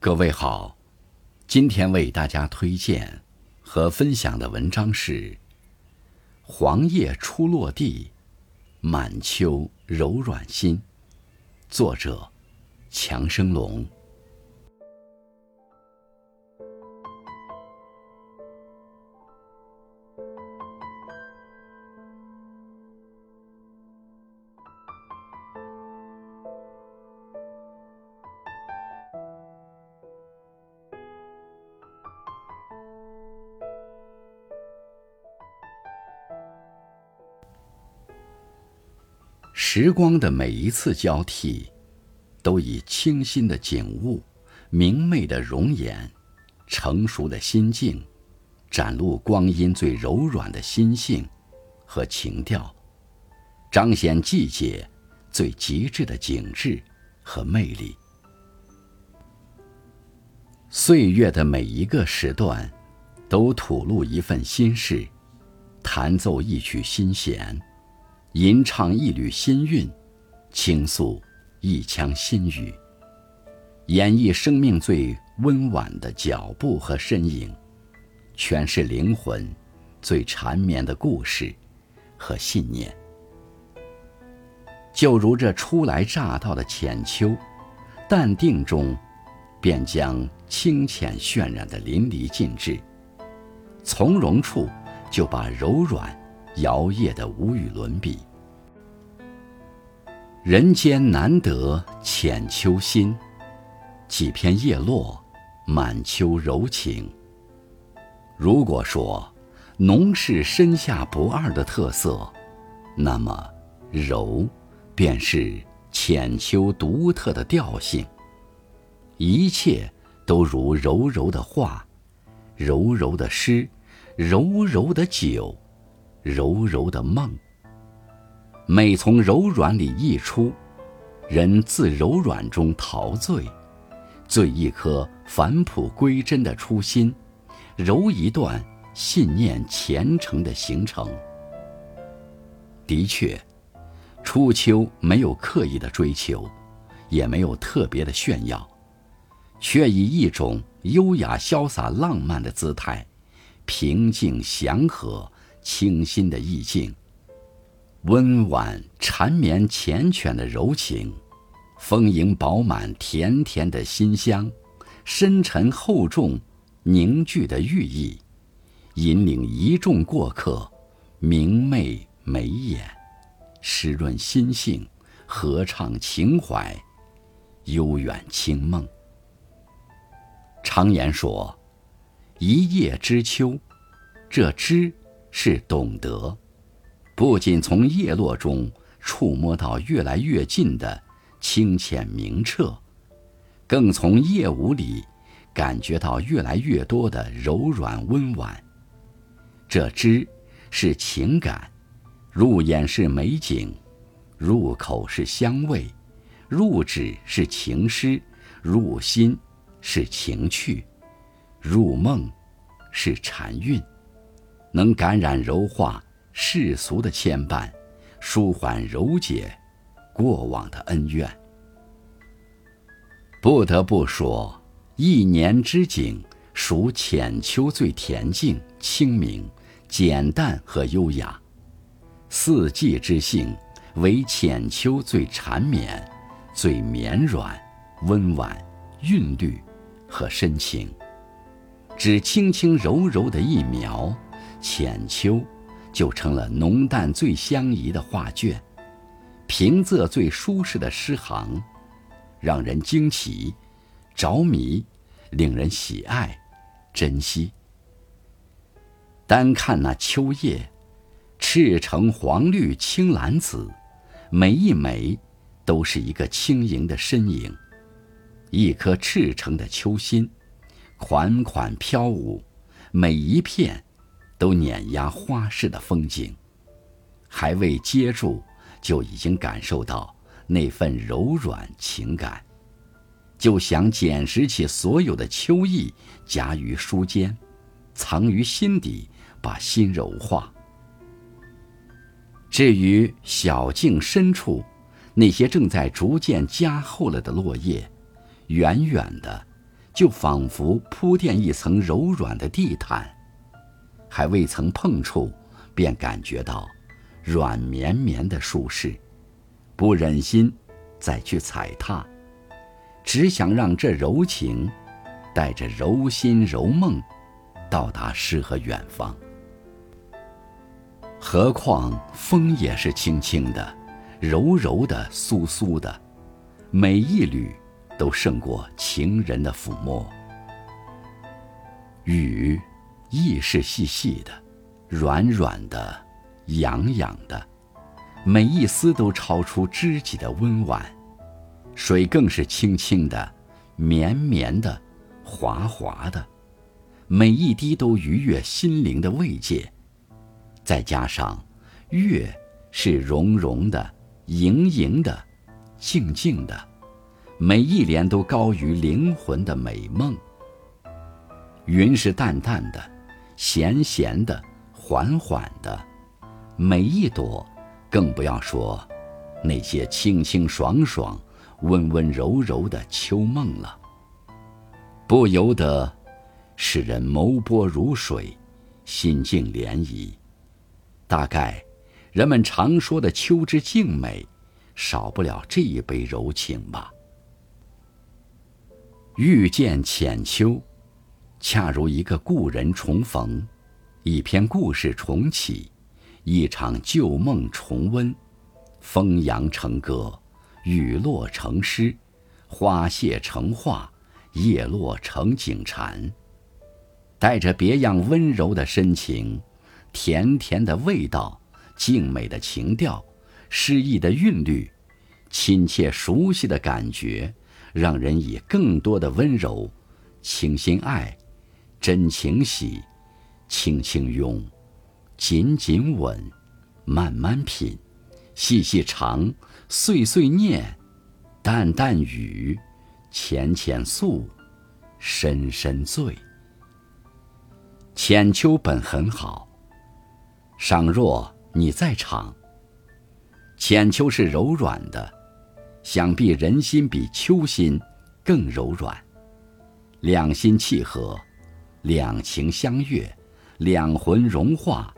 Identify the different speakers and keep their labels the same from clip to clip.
Speaker 1: 各位好，今天为大家推荐和分享的文章是《黄叶初落地，满秋柔软心》，作者强生龙。时光的每一次交替，都以清新的景物、明媚的容颜、成熟的心境，展露光阴最柔软的心性和情调，彰显季节最极致的景致和魅力。岁月的每一个时段，都吐露一份心事，弹奏一曲心弦。吟唱一缕心韵，倾诉一腔心语，演绎生命最温婉的脚步和身影，诠释灵魂最缠绵的故事和信念。就如这初来乍到的浅秋，淡定中，便将清浅渲染的淋漓尽致，从容处就把柔软。摇曳的无与伦比，人间难得浅秋心，几片叶落，满秋柔情。如果说浓是深夏不二的特色，那么柔便是浅秋独特的调性。一切都如柔柔的画，柔柔的诗，柔柔的酒。柔柔的梦，美从柔软里溢出，人自柔软中陶醉，醉一颗返璞归真的初心，柔一段信念虔诚的行程。的确，初秋没有刻意的追求，也没有特别的炫耀，却以一种优雅潇洒浪漫的姿态，平静祥和。清新的意境，温婉缠绵缱绻的柔情，丰盈饱满甜甜的馨香，深沉厚重凝聚的寓意，引领一众过客，明媚眉眼，湿润心性，合唱情怀，悠远清梦。常言说：“一叶知秋”，这知。是懂得，不仅从叶落中触摸到越来越近的清浅明澈，更从叶舞里感觉到越来越多的柔软温婉。这知是情感，入眼是美景，入口是香味，入指是情诗，入心是情趣，入梦是禅韵。能感染柔化世俗的牵绊，舒缓柔解过往的恩怨。不得不说，一年之景属浅秋最恬静、清明、简淡和优雅；四季之性为浅秋最缠绵、最绵软、温婉、韵律和深情。只轻轻柔柔的一描。浅秋，就成了浓淡最相宜的画卷，平仄最舒适的诗行，让人惊奇、着迷，令人喜爱、珍惜。单看那秋叶，赤橙黄绿青蓝紫，每一枚都是一个轻盈的身影，一颗赤诚的秋心，款款飘舞，每一片。都碾压花市的风景，还未接住，就已经感受到那份柔软情感，就想捡拾起所有的秋意，夹于书间，藏于心底，把心柔化。至于小径深处，那些正在逐渐加厚了的落叶，远远的，就仿佛铺垫一层柔软的地毯，还未曾碰触，便感觉到软绵绵的舒适，不忍心再去踩踏，只想让这柔情带着柔心柔梦，到达诗和远方。何况风也是轻轻的、柔柔的、酥酥的，每一缕都胜过情人的抚摸。雨意是细细的、软软的、痒痒的，每一丝都超出知己的温婉；水更是清清的、绵绵的、滑滑的，每一滴都愉悦心灵的慰藉。再加上，月是融融的、盈盈的、静静的，每一帘都高于灵魂的美梦。云是淡淡的、咸咸的、缓缓的，每一朵，更不要说那些清清爽爽、温温柔柔的秋梦了。不由得使人眸波如水，心境涟漪。大概，人们常说的秋之静美，少不了这一杯柔情吧。遇见浅秋，恰如一个故人重逢，一篇故事重启，一场旧梦重温。风扬成歌，雨落成诗，花谢成画，叶落成景禅，带着别样温柔的深情。甜甜的味道，静美的情调，诗意的韵律，亲切熟悉的感觉，让人以更多的温柔、倾心爱、真情喜、轻轻拥、紧紧吻、慢慢品、细细尝、碎碎念、淡淡语、浅浅诉、深深醉。浅秋本很好。倘若你在场，浅秋是柔软的，想必人心比秋心更柔软。两心契合，两情相悦，两魂融化，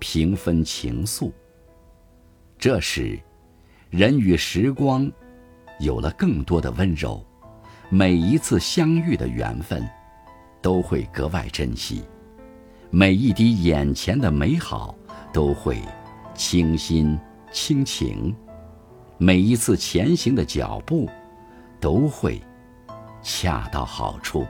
Speaker 1: 平分情愫。这时，人与时光有了更多的温柔，每一次相遇的缘分，都会格外珍惜。每一滴眼前的美好，都会倾心倾情；每一次前行的脚步，都会恰到好处。